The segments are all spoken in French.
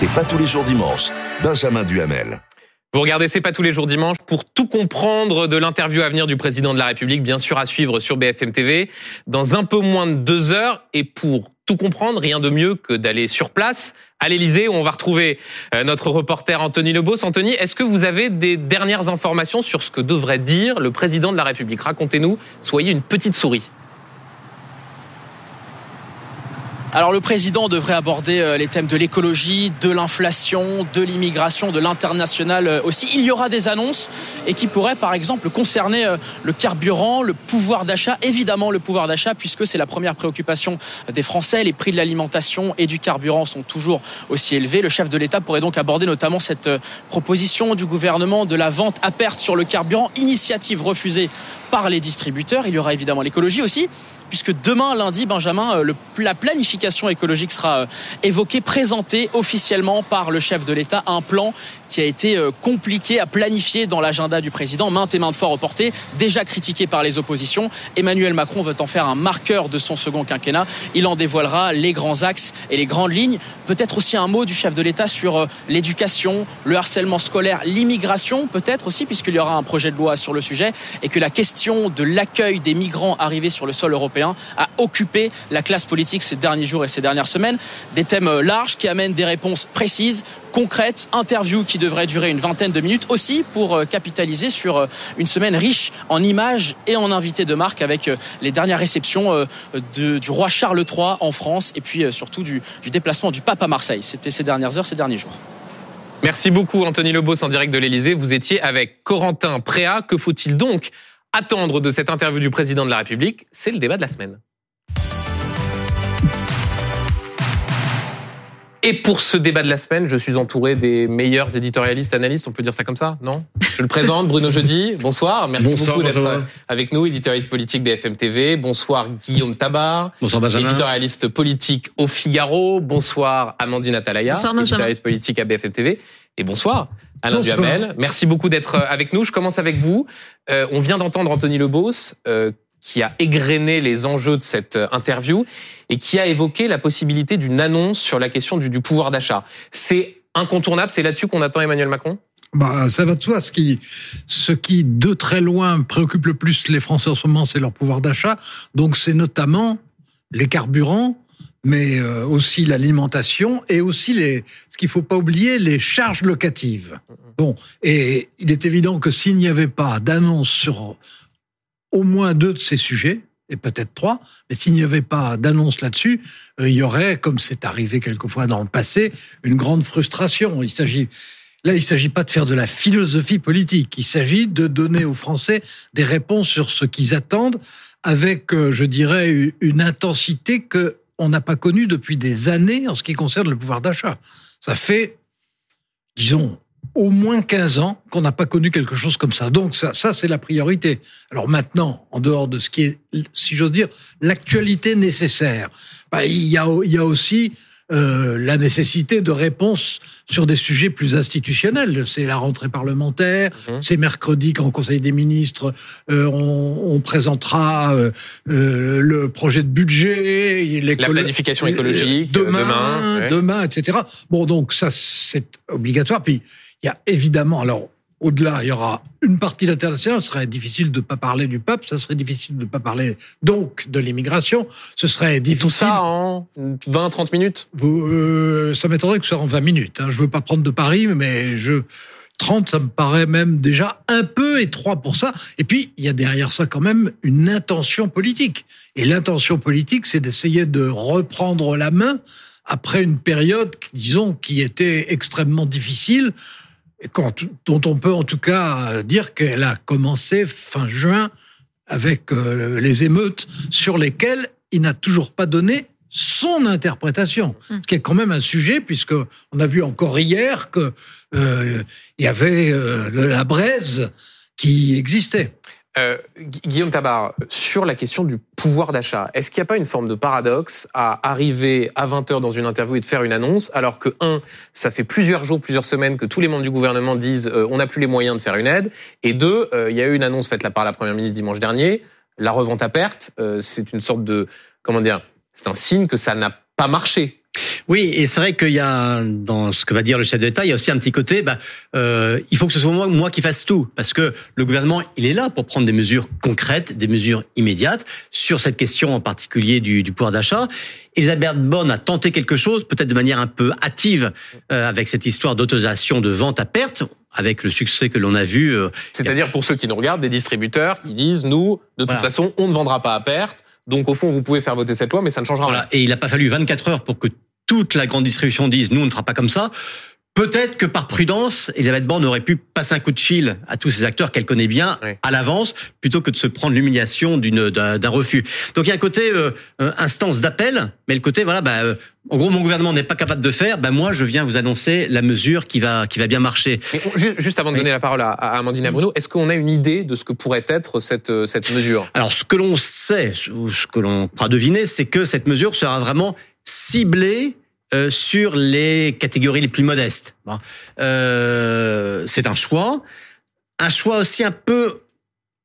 C'est pas tous les jours dimanche. Benjamin Duhamel. Vous regardez C'est pas tous les jours dimanche pour tout comprendre de l'interview à venir du président de la République, bien sûr à suivre sur BFM TV dans un peu moins de deux heures. Et pour tout comprendre, rien de mieux que d'aller sur place à l'Elysée où on va retrouver euh, notre reporter Anthony Lebos. Anthony, est-ce que vous avez des dernières informations sur ce que devrait dire le président de la République? Racontez-nous, soyez une petite souris. Alors le président devrait aborder euh, les thèmes de l'écologie, de l'inflation, de l'immigration, de l'international euh, aussi. Il y aura des annonces et qui pourraient par exemple concerner euh, le carburant, le pouvoir d'achat, évidemment le pouvoir d'achat puisque c'est la première préoccupation des Français. Les prix de l'alimentation et du carburant sont toujours aussi élevés. Le chef de l'État pourrait donc aborder notamment cette proposition du gouvernement de la vente à perte sur le carburant, initiative refusée par les distributeurs. Il y aura évidemment l'écologie aussi puisque demain, lundi, Benjamin, euh, la planification écologique sera euh, évoquée, présentée officiellement par le chef de l'État, un plan qui a été euh, compliqué à planifier dans l'agenda du président, maintes et maintes fois reporté, déjà critiqué par les oppositions. Emmanuel Macron veut en faire un marqueur de son second quinquennat. Il en dévoilera les grands axes et les grandes lignes. Peut-être aussi un mot du chef de l'État sur l'éducation, le harcèlement scolaire, l'immigration, peut-être aussi, puisqu'il y aura un projet de loi sur le sujet, et que la question de l'accueil des migrants arrivés sur le sol européen a occupé la classe politique ces derniers jours et ces dernières semaines. Des thèmes euh, larges qui amènent des réponses précises, concrètes, interviews qui devraient durer une vingtaine de minutes aussi pour euh, capitaliser sur euh, une semaine riche en images et en invités de marque avec les dernières réceptions du roi Charles III en France et puis surtout du, déplacement du pape à Marseille. C'était ces dernières heures, ces derniers jours. Merci beaucoup Anthony Lobos en direct de l'Elysée. Vous étiez avec Corentin Préa. Que faut-il donc attendre de cette interview du président de la République C'est le débat de la semaine. Et pour ce débat de la semaine, je suis entouré des meilleurs éditorialistes, analystes, on peut dire ça comme ça, non? Je le présente, Bruno Jeudi. Bonsoir, merci beaucoup d'être avec nous, éditorialiste politique BFM TV. Bonsoir Guillaume Tabar. Bonsoir Benjamin. Éditorialiste politique au Figaro. Bonsoir Amandine Atalaya, bonsoir, éditorialiste politique à BFM TV. Et bonsoir Alain Duhamel. Merci beaucoup d'être euh, avec nous. Je commence avec vous. Euh, on vient d'entendre Anthony Lebos, euh, qui a égrené les enjeux de cette interview et qui a évoqué la possibilité d'une annonce sur la question du, du pouvoir d'achat. C'est incontournable, c'est là-dessus qu'on attend Emmanuel Macron? Bah, ça va de soi. Ce qui, ce qui, de très loin, préoccupe le plus les Français en ce moment, c'est leur pouvoir d'achat. Donc, c'est notamment les carburants, mais euh, aussi l'alimentation et aussi les, ce qu'il faut pas oublier, les charges locatives. Bon, et il est évident que s'il n'y avait pas d'annonce sur au moins deux de ces sujets, et peut-être trois, mais s'il n'y avait pas d'annonce là-dessus, euh, il y aurait, comme c'est arrivé quelquefois dans le passé, une grande frustration. Il s'agit Là, il ne s'agit pas de faire de la philosophie politique. Il s'agit de donner aux Français des réponses sur ce qu'ils attendent avec, euh, je dirais, une intensité que on n'a pas connu depuis des années en ce qui concerne le pouvoir d'achat. Ça fait, disons, au moins 15 ans qu'on n'a pas connu quelque chose comme ça. Donc ça, ça c'est la priorité. Alors maintenant, en dehors de ce qui est, si j'ose dire, l'actualité nécessaire, bah, y a, il y a aussi euh, la nécessité de réponses sur des sujets plus institutionnels. C'est la rentrée parlementaire, mhm. c'est mercredi qu'en Conseil des ministres, euh, on, on, présentera euh, euh le projet de budget, la planification écologique, demain, demain, demain, etc. Bon, donc ça, c'est obligatoire. Puis, il y a évidemment, alors, au-delà, il y aura une partie l'international. Ce serait difficile de ne pas parler du peuple. Ça serait difficile de ne pas parler donc de l'immigration. Ce serait difficile. tout ça en 20-30 minutes? Vous, euh, Ça m'étonnerait que ce soit en 20 minutes. Hein. Je veux pas prendre de Paris, mais je 30, ça me paraît même déjà un peu étroit pour ça. Et puis, il y a derrière ça quand même une intention politique. Et l'intention politique, c'est d'essayer de reprendre la main après une période, disons, qui était extrêmement difficile dont on peut en tout cas dire qu'elle a commencé fin juin avec euh, les émeutes sur lesquelles il n'a toujours pas donné son interprétation, hmm. ce qui est quand même un sujet puisque on a vu encore hier que euh, il y avait euh, la braise qui existait. Euh, Guillaume Tabar, sur la question du pouvoir d'achat, est-ce qu'il n'y a pas une forme de paradoxe à arriver à 20h dans une interview et de faire une annonce, alors que, un, ça fait plusieurs jours, plusieurs semaines que tous les membres du gouvernement disent euh, on n'a plus les moyens de faire une aide, et deux, euh, il y a eu une annonce faite là par la Première ministre dimanche dernier, la revente à perte, c'est une sorte de, comment dire, c'est un signe que ça n'a pas marché Oui, et c'est vrai qu'il y a dans ce que va dire le chef d'État, il y a aussi un petit côté. Bah, euh, il faut que ce soit moi, moi qui fasse tout, parce que le gouvernement, il est là pour prendre des mesures concrètes, des mesures immédiates sur cette question en particulier du, du pouvoir d'achat. Elisabeth Borne a tenté quelque chose, peut-être de manière un peu hâtive, euh, avec cette histoire d'autorisation de vente à perte avec le succès que l'on a vu. Euh, C'est-à-dire pour ceux qui nous regardent, des distributeurs qui disent nous, de toute façon, on ne vendra pas à perte. Donc au fond, vous pouvez faire voter cette loi, mais ça ne changera voilà. rien. Et il n'a pas fallu 24 heures pour que toute la grande distribution dise nous, on ne fera pas comme ça. Peut-être que par prudence, Elisabeth Borne aurait pu passer un coup de fil à tous ces acteurs qu'elle connaît bien oui. à l'avance, plutôt que de se prendre l'humiliation d'un refus. Donc il y a un côté euh, instance d'appel, mais le côté voilà, bah, euh, en gros mon gouvernement n'est pas capable de faire, bah moi je viens vous annoncer la mesure qui va qui va bien marcher. Mais juste avant de donner la parole à, à Amandine Bruno, est-ce qu'on a une idée de ce que pourrait être cette euh, cette mesure? Alors ce que l'on sait, ou ce que l'on croit deviner, c'est que cette mesure sera vraiment ciblée euh, sur les catégories les plus modestes. Bon. Euh, c'est un choix, un choix aussi un peu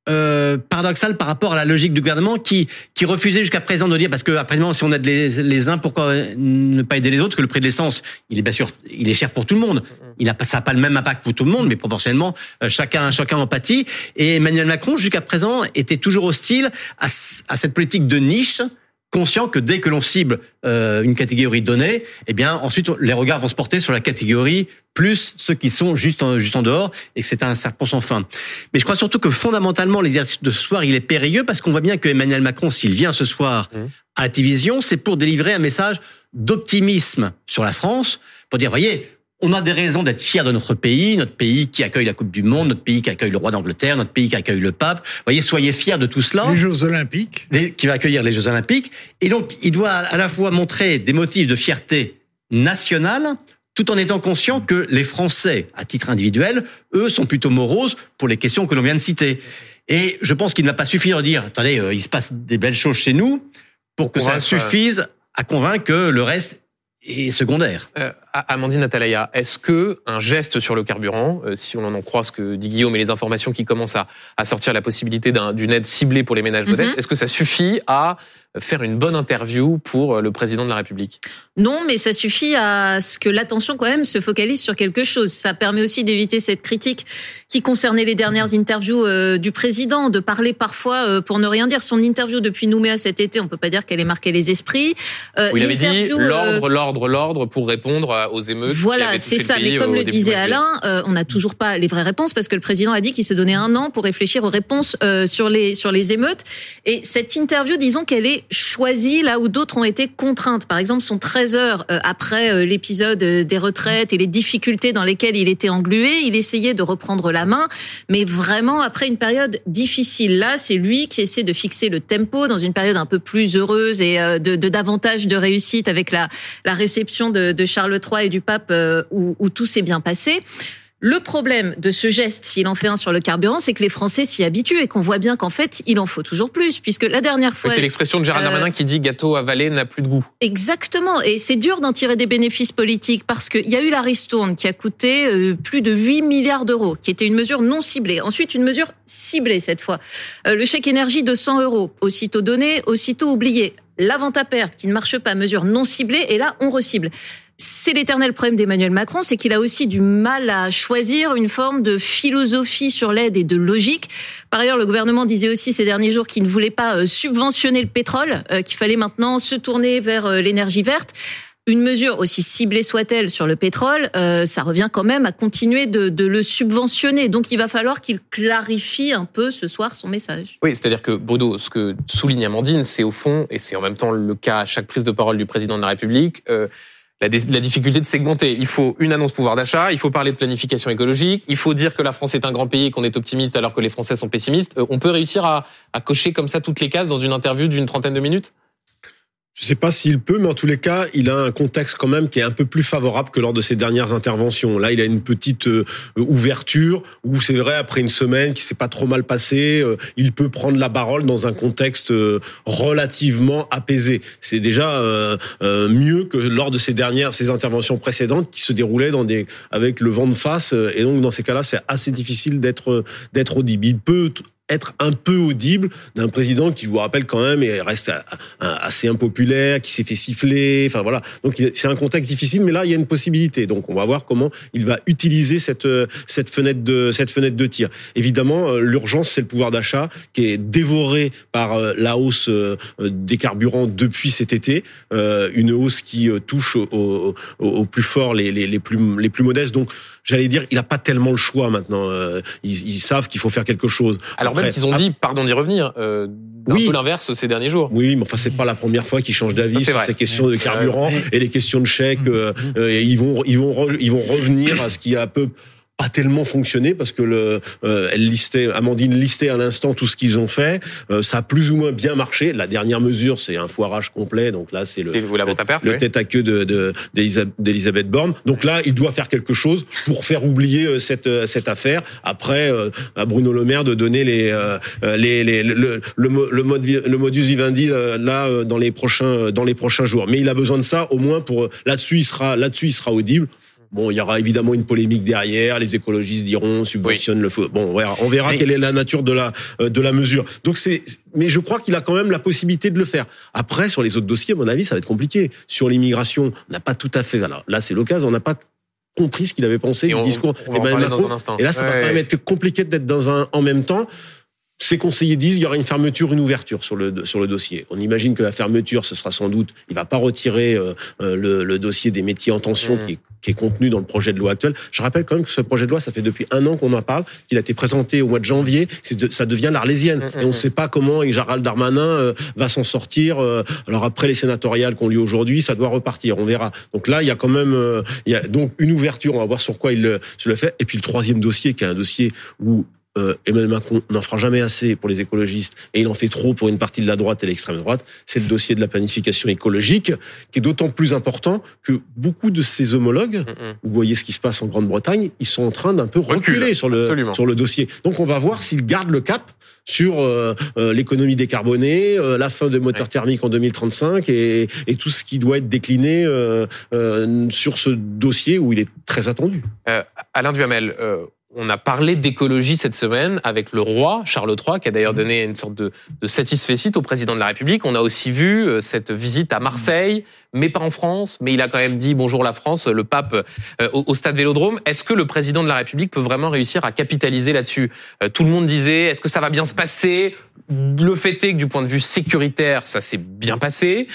euh, paradoxal par rapport à la logique du gouvernement qui qui refusait jusqu'à présent de dire parce que après si on aide les, les uns pourquoi ne pas aider les autres que le prix de l'essence il est bien sûr il est cher pour tout le monde il pas ça n'a pas le même impact pour tout le monde mais proportionnellement euh, chacun chacun empathie et Emmanuel Macron jusqu'à présent était toujours hostile à, à cette politique de niche conscient que dès que l'on cible euh, une catégorie donnée, eh bien ensuite les regards vont se porter sur la catégorie plus ceux qui sont juste en, juste en dehors et que c'est un serpent sans fin. Mais je crois surtout que fondamentalement l'exercice de ce soir il est périlleux parce qu'on voit bien que Emmanuel Macron s'il vient ce soir mmh. à la télévision, c'est pour délivrer un message d'optimisme sur la France, pour dire voyez on a des raisons d'être fiers de notre pays, notre pays qui accueille la Coupe du Monde, notre pays qui accueille le roi d'Angleterre, notre pays qui accueille le pape. Vous voyez, soyez fiers de tout cela. Les Jeux Olympiques. Qui va accueillir les Jeux Olympiques. Et donc, il doit à la fois montrer des motifs de fierté nationale, tout en étant conscient que les Français, à titre individuel, eux, sont plutôt moroses pour les questions que l'on vient de citer. Et je pense qu'il ne va pas suffire de dire, attendez, euh, il se passe des belles choses chez nous, pour que ça suffise à convaincre que le reste est secondaire. Euh, Amandine Atalaya, est-ce que un geste sur le carburant, euh, si on en croit ce que dit Guillaume et les informations qui commencent à, à sortir la possibilité d'une aide ciblée pour les ménages modestes, mm -hmm. est-ce que ça suffit à faire une bonne interview pour le président de la République? Non, mais ça suffit à ce que l'attention quand même se focalise sur quelque chose. Ça permet aussi d'éviter cette critique qui concernait les dernières interviews euh, du président, de parler parfois euh, pour ne rien dire. Son interview depuis Nouméa cet été, on peut pas dire qu'elle ait marqué les esprits. Euh, il avait dit l'ordre, l'ordre, l'ordre pour répondre aux émeutes. Voilà, c'est ça. Mais comme le disait Alain, euh, on n'a toujours pas les vraies réponses parce que le président a dit qu'il se donnait un an pour réfléchir aux réponses euh, sur les sur les émeutes. Et cette interview, disons qu'elle est choisie là où d'autres ont été contraintes. Par exemple, son 13 heures euh, après l'épisode des retraites et les difficultés dans lesquelles il était englué, il essayait de reprendre la main, mais vraiment après une période difficile. Là, c'est lui qui essaie de fixer le tempo dans une période un peu plus heureuse et de, de davantage de réussite avec la la réception de, de Charles III et du pape euh, où, où tout s'est bien passé. Le problème de ce geste, s'il en fait un sur le carburant, c'est que les Français s'y habituent et qu'on voit bien qu'en fait, il en faut toujours plus, puisque la dernière fois... C'est l'expression de Gérald euh, Darmanin qui dit gâteau avalé n'a plus de goût. Exactement, et c'est dur d'en tirer des bénéfices politiques parce qu'il y a eu la ristourne qui a coûté euh, plus de 8 milliards d'euros, qui était une mesure non ciblée. Ensuite, une mesure ciblée cette fois. Le chèque énergie de 100 euros, aussitôt donné, aussitôt oublié. La vente à perte qui ne marche pas, mesure non ciblée, et là, on recible c'est l'éternel problème d'Emmanuel Macron, c'est qu'il a aussi du mal à choisir une forme de philosophie sur l'aide et de logique. Par ailleurs, le gouvernement disait aussi ces derniers jours qu'il ne voulait pas subventionner le pétrole, qu'il fallait maintenant se tourner vers l'énergie verte. Une mesure aussi ciblée soit-elle sur le pétrole, euh, ça revient quand même à continuer de, le subventionner. Donc il va falloir qu'il clarifie un peu ce soir son message. Oui, c'est-à-dire que Bodo, ce que souligne Amandine, c'est au fond, et c'est en même temps le cas à chaque prise de parole du président de la République, euh, la, difficulté de segmenter. Il faut une annonce pouvoir d'achat, il faut parler de planification écologique, il faut dire que la France est un grand pays et qu'on est optimiste alors que les Français sont pessimistes. Euh, on peut réussir à cocher comme ça toutes les cases dans une interview d'une trentaine de minutes? Je ne sais pas s'il peut, mais en tous les cas, il a un contexte quand même qui est un peu plus favorable que lors de ses dernières interventions. Là, il a une petite euh, ouverture où c'est vrai, après une semaine qui s'est pas trop mal passée, euh, il peut prendre la parole dans un contexte euh, relativement apaisé. C'est déjà mieux que lors de ses dernières, ses interventions précédentes qui se déroulaient dans des, avec le vent de face. Et donc, dans ces cas-là, c'est assez difficile d'être, d'être audible. Il peut être un peu audible d'un président qui vous rappelle quand même et reste assez impopulaire, qui s'est fait siffler. Enfin voilà. Donc c'est un contexte difficile, mais là il y a une possibilité. Donc on va voir comment il va utiliser cette cette fenêtre de cette fenêtre de tir. Évidemment, euh, l'urgence c'est le pouvoir d'achat qui est dévoré par euh, la hausse euh, des carburants depuis cet été, une hausse qui touche au, plus fort les, les, les plus les plus modestes. Donc j'allais dire, il n'a pas tellement le choix maintenant. Ils, ils savent qu'il faut faire quelque chose. Alors même qu'ils ont dit, pardon d'y revenir, euh, oui. peu l'inverse ces derniers jours. Oui, mais enfin c'est pas la première fois qu'ils changent d'avis sur ces questions de carburant et les questions de chèques. Euh, euh, ils vont, ils vont, ils vont revenir à ce qui a peu pas tellement fonctionné parce que le, euh, elle listait, Amandine listait à l'instant tout ce qu'ils ont fait. Euh, ça a plus ou moins bien marché. La dernière mesure, c'est un foirage complet. Donc là, c'est le, le, tête à queue de d'Elisabeth Borne. Donc là, il doit faire quelque chose pour faire oublier euh, cette cette affaire. Après, à Bruno Le Maire de donner les les, les le, le, le, mode, le modus vivendi là dans les prochains dans les prochains jours. Mais il a besoin de ça au moins pour là-dessus il sera là-dessus il sera audible. Bon, il y aura évidemment une polémique derrière. Les écologistes diront subventionne le feu. Bon, on verra, on verra quelle est la nature de la euh, de la mesure. Donc c'est, mais je crois qu'il a quand même la possibilité de le faire. Après, sur les autres dossiers, à mon avis, ça va être compliqué. Sur l'immigration, on n'a pas tout à fait. Alors là, c'est l'occasion. On n'a pas compris ce qu'il avait pensé du discours d'Emmanuel Macron. Et là, ça va quand même être compliqué d'être dans un en même temps. Ces conseillers disent qu'il y aura une fermeture, une ouverture sur le sur le dossier. On imagine que la fermeture, ce sera sans doute, il va pas retirer euh, euh, le, le, dossier des métiers en tension mmh. qui est qui est contenu dans le projet de loi actuel. Je rappelle quand même que ce projet de loi, ça fait depuis un an qu'on en parle, qu'il a été présenté au mois de janvier. De, ça devient l'Arlésienne. Mmh, et on ne sait pas comment Gérald Darmanin euh, va s'en sortir. Euh, alors après les sénatoriales qu'on lieu aujourd'hui, ça doit repartir. On verra. Donc là, il y a quand même euh, il y a donc une ouverture. On va voir sur quoi il le, se le fait. Et puis le troisième dossier, qui est un dossier où euh, Emmanuel Macron n'en fera jamais assez pour les écologistes et il en fait trop pour une partie de la droite et l'extrême droite, c'est le dossier de la planification écologique qui est d'autant plus important que beaucoup de ses homologues, mm, mm. vous voyez ce qui se passe en Grande-Bretagne, ils sont en train d'un peu reculer sur le, sur le dossier. Donc on va voir s'il garde le cap sur euh, euh, l'économie décarbonée, la fin des moteurs thermiques en 2035 et, et, tout ce qui doit être décliné sur ce dossier où il est très attendu. Alain Duhamel, on a parlé d'écologie cette semaine avec le roi Charles III, qui a d'ailleurs mmh. donné une sorte de, de satisfait au président de la République. On a aussi vu euh, cette visite à Marseille, mais pas en France, mais il a quand même dit bonjour la France, le pape euh, au, stade Vélodrome. Est-ce que le président de la République peut vraiment réussir à capitaliser là-dessus? Euh, Tout le monde disait, est-ce que ça va bien se passer? Le fait est que du point de vue sécuritaire, ça s'est bien passé.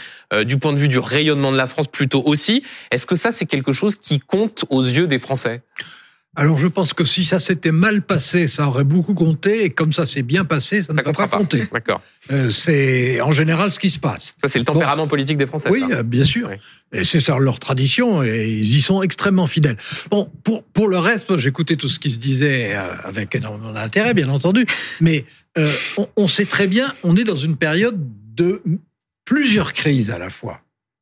du point de vue du rayonnement de la France, plutôt aussi. Est-ce que ça, c'est quelque chose qui compte aux yeux des Français? Alors je pense que si ça s'était mal passé, ça aurait beaucoup compté, et comme ça s'est bien passé, ça, ne va pas, compter. D'accord. Euh, c'est en général ce qui se passe. Ça c'est le tempérament politique des Français. Oui, euh, bien sûr. Et c'est ça leur tradition, et ils y sont extrêmement fidèles. Bon, pour pour le reste, j'écoutais tout ce qui se disait euh, avec énormément d'intérêt, bien entendu, mais euh, on, on sait très bien, on est dans une période de plusieurs crises à la fois.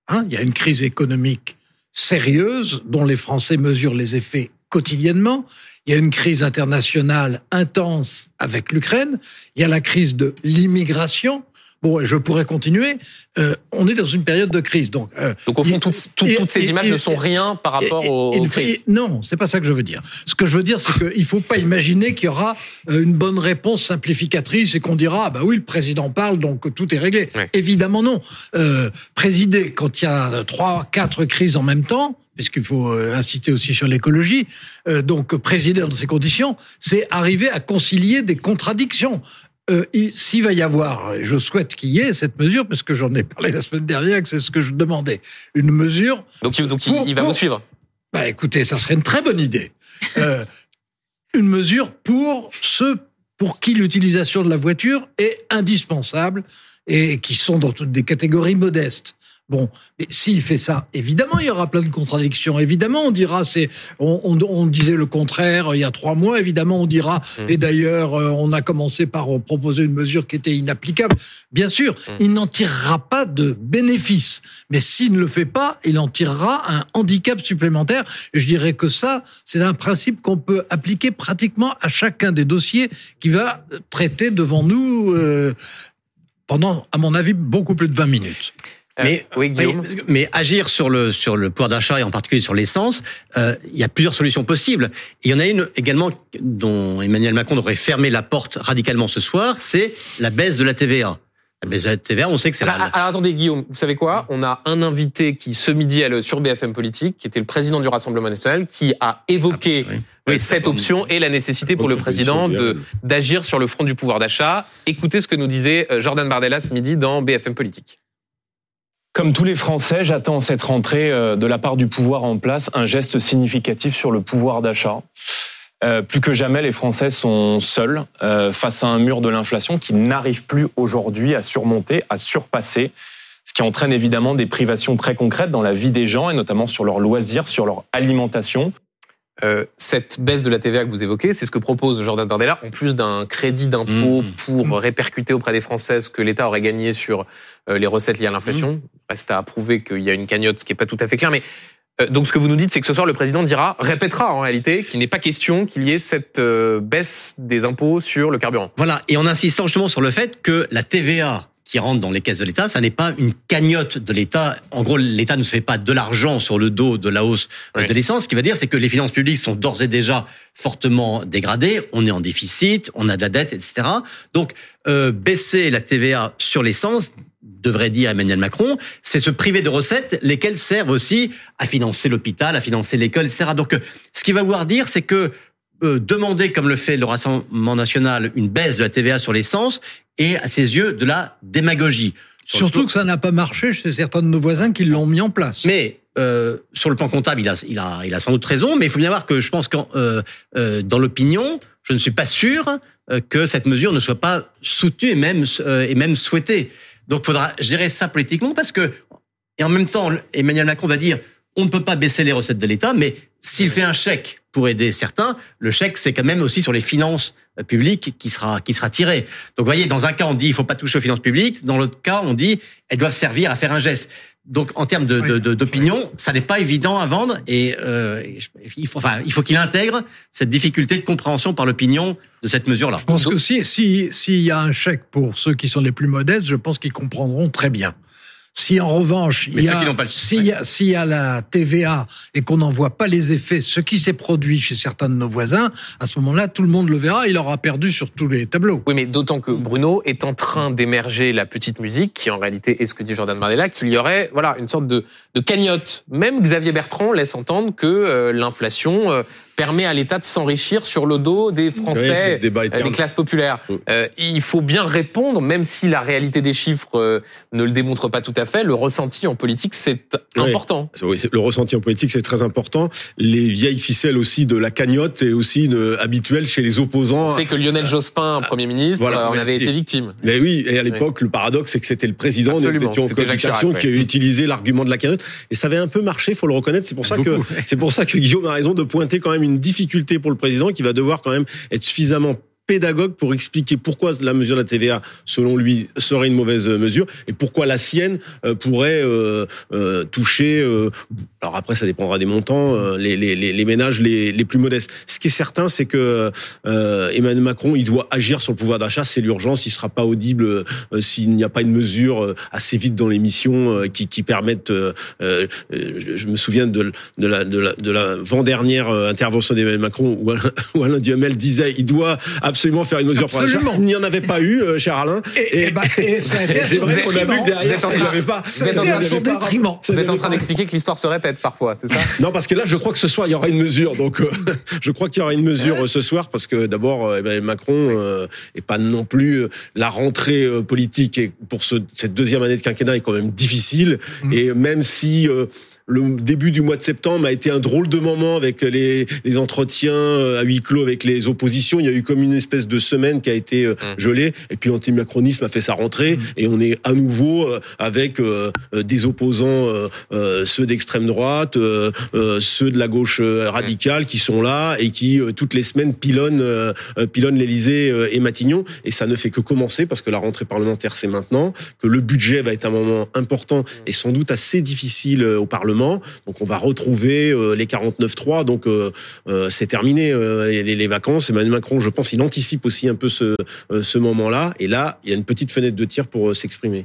Hein Il y a une crise économique sérieuse dont les Français mesurent les effets quotidiennement. Il y a une crise internationale intense avec l'Ukraine. Il y a la crise de l'immigration. Bon, je pourrais continuer. Euh, on est dans une période de crise, donc. Euh, donc au fond, toutes, ces images ne sont rien par rapport aux, aux crises. Non, c'est pas ça que je veux dire. Ce que je veux dire, c'est qu'il faut pas imaginer qu'il y aura euh, une bonne réponse simplificatrice et qu'on dira, ah bah oui, le président parle, donc tout est réglé. Évidemment non. Euh, présider quand il y a trois, quatre crises en même temps, puisqu'il faut euh, inciter aussi sur l'écologie. Euh, donc, présider dans ces conditions, c'est arriver à concilier des contradictions. Euh, S'il va y avoir, je souhaite qu'il y ait cette mesure, parce que j'en ai parlé la semaine dernière, que c'est ce que je demandais, une mesure. Donc, donc il va vous suivre. Bah, écoutez, ça serait une très bonne idée. Euh, une mesure pour ceux pour qui l'utilisation de la voiture est indispensable et qui sont dans toutes des catégories modestes. Bon, mais s'il fait ça, évidemment, il y aura plein de contradictions. Évidemment, on dira, c'est, on, on, on, disait le contraire il y a trois mois. Évidemment, on dira, mmh. et d'ailleurs, euh, on a commencé par proposer une mesure qui était inapplicable. Bien sûr, mmh. il n'en tirera pas de bénéfice. Mais s'il ne le fait pas, il en tirera un handicap supplémentaire. Et je dirais que ça, c'est un principe qu'on peut appliquer pratiquement à chacun des dossiers qui va traiter devant nous euh, pendant, à mon avis, beaucoup plus de 20 minutes. Mais, oui, Guillaume. Mais, agir sur le sur le pouvoir d'achat et en particulier sur l'essence, il y a plusieurs solutions possibles. il y en a une également dont Emmanuel Macron devrait fermer la porte radicalement ce soir, c'est la baisse de la TVA. La baisse de la TVA, on sait que c'est alors, alors attendez Guillaume, vous savez quoi? On a un invité qui ce midi sur BFM Politique, qui était le président du Rassemblement national, qui a évoqué ah, cette option et la nécessité pour le président de d'agir sur le front du pouvoir d'achat. Écoutez ce que nous disait euh, Jordan Bardella ce midi dans BFM Politique. Comme tous les Français, j'attends cette rentrée euh, de la part du pouvoir en place un geste significatif sur le pouvoir d'achat. Euh, plus que jamais, les Français sont seuls euh, face à un mur de l'inflation qu'ils n'arrivent plus aujourd'hui à surmonter, à surpasser, ce qui entraîne évidemment des privations très concrètes dans la vie des gens et notamment sur leurs loisirs, sur leur alimentation. Euh, cette baisse de la TVA que vous évoquez, c'est ce que propose Jordan Bardella, en plus d'un crédit d'impôt mmh. pour répercuter auprès des Français ce que l'État aurait gagné sur les recettes liées à l'inflation. Mmh. Reste à prouver qu'il y a une cagnotte, ce qui n'est pas tout à fait clair. Mais euh, donc ce que vous nous dites, c'est que ce soir, le président dira, répétera en réalité, qu'il n'est pas question qu'il y ait cette euh, baisse des impôts sur le carburant. Voilà, et en insistant justement sur le fait que la TVA qui rentre dans les caisses de l'État, ça n'est pas une cagnotte de l'État. En gros, l'État ne se fait pas de l'argent sur le dos de la hausse de l'essence. Ce qui veut dire, c'est que les finances publiques sont d'ores et déjà fortement dégradées. On est en déficit, on a de la dette, etc. Donc, euh, baisser la TVA sur l'essence devrait dire Emmanuel Macron, c'est se priver de recettes, lesquelles servent aussi à financer l'hôpital, à financer l'école, etc. Donc, euh, ce qu'il va vouloir dire, c'est que euh, demander, comme le fait le Rassemblement national, une baisse de la TVA sur l'essence est, à ses yeux, de la démagogie. Surtout que ça n'a pas marché chez certains de nos voisins qui l'ont mis en place. Mais euh, sur le plan comptable, il a, il, a, il a sans doute raison, mais il faut bien voir que je pense que euh, euh, dans l'opinion, je ne suis pas sûr que cette mesure ne soit pas soutenue et même, et même souhaitée. Donc, il faudra gérer ça politiquement parce que, et en même temps, Emmanuel Macron va dire, on ne peut pas baisser les recettes de l'État, mais s'il fait un chèque pour aider certains, le chèque, c'est quand même aussi sur les finances publiques qui sera, qui sera tiré. Donc, vous voyez, dans un cas, on dit, il faut pas toucher aux finances publiques. Dans l'autre cas, on dit, elles doivent servir à faire un geste. Donc, en termes de, d'opinion, ça n'est pas évident à vendre et euh, il faut, enfin, il faut qu'il intègre cette difficulté de compréhension par l'opinion de cette mesure-là. Je pense que si s'il si, y a un chèque pour ceux qui sont les plus modestes, je pense qu'ils comprendront très bien. Si en revanche, il y, a, s'il y, a, y a la TVA et qu'on n'en voit pas les effets, ce qui s'est produit chez certains de nos voisins, à ce moment-là, tout le monde le verra, il aura perdu sur tous les tableaux. Oui, mais d'autant que Bruno est en train d'émerger la petite musique, qui en réalité est ce que dit Jordan Bardella, qu'il y aurait voilà une sorte de, de cagnotte. Même Xavier Bertrand laisse entendre que euh, l'inflation euh, permet à l'État de s'enrichir sur le dos des Français, euh, des classes populaires. Euh, il faut bien répondre, même si la réalité des chiffres euh, ne le démontre pas tout à fait, le ressenti en politique, c'est important. Oui, le ressenti en politique, c'est très important. Les vieilles ficelles aussi de la cagnotte est aussi une, habituelle chez les opposants. On sait que Lionel Jospin, Premier ministre, voilà, en avait été victime. Mais oui, et à l'époque, le paradoxe, c'est que c'était le président de en qui a utilisé l'argument de la cagnotte. Et ça avait un peu marché, faut le reconnaître. C'est pour ça que, c'est pour ça que Guillaume a raison de pointer quand même une difficulté pour le président qui va devoir quand même être suffisamment pédagogue pour expliquer pourquoi la mesure de la TVA, selon lui, serait une mauvaise mesure et pourquoi la sienne euh, pourrait euh, euh, toucher. alors après, ça dépendra des montants, les, les, les, ménages les, les, plus modestes. Ce qui est certain, c'est que Emmanuel Macron, il doit agir sur le pouvoir d'achat. C'est l'urgence. Il sera pas audible s'il n'y a pas une mesure assez vite dans l'émission qui, qui permette. je me souviens de, de la de la, de la dernière intervention d'Emmanuel Macron où Alain, Duhamel disait il doit absolument faire une mesure pour Il n'y en avait pas eu, euh, cher Alain. Et, et, bah, et ça a été c'est vrai qu'on a vu derrière, il n'y avait pas. Vous êtes en train d'expliquer que l'histoire se répète parfois, c'est ça? Non, parce que là, je crois que ce soir, il y aura une mesure. Donc, euh, je crois qu'il y aura une mesure euh, ce soir, parce que d'abord, eh ben, Macron euh, est pas non plus la rentrée politique et pour ce, cette deuxième année de quinquennat est quand même difficile. Mm. Et même si le début du mois de septembre a été un drôle de moment avec les, les entretiens euh, à huis clos avec les oppositions. Il y a eu comme une espèce de semaine qui a été euh, mmh. gelée. Et puis l'antimacronisme a fait sa rentrée. Mmh. Et on est à nouveau euh, avec des opposants, ceux d'extrême droite, ceux de la gauche radicale qui sont là et qui toutes les semaines pilonnent, pilonnent l'Élysée et Matignon. Et ça ne fait que commencer parce que la rentrée parlementaire c'est maintenant, que le budget va être un moment important et sans doute assez difficile au Parlement donc on va retrouver euh, les 49-3. Donc euh, euh, c'est terminé les, vacances. Emmanuel Macron, je pense, il anticipe aussi un peu ce, ce moment-là. Et là, il y a une petite fenêtre de tir pour s'exprimer.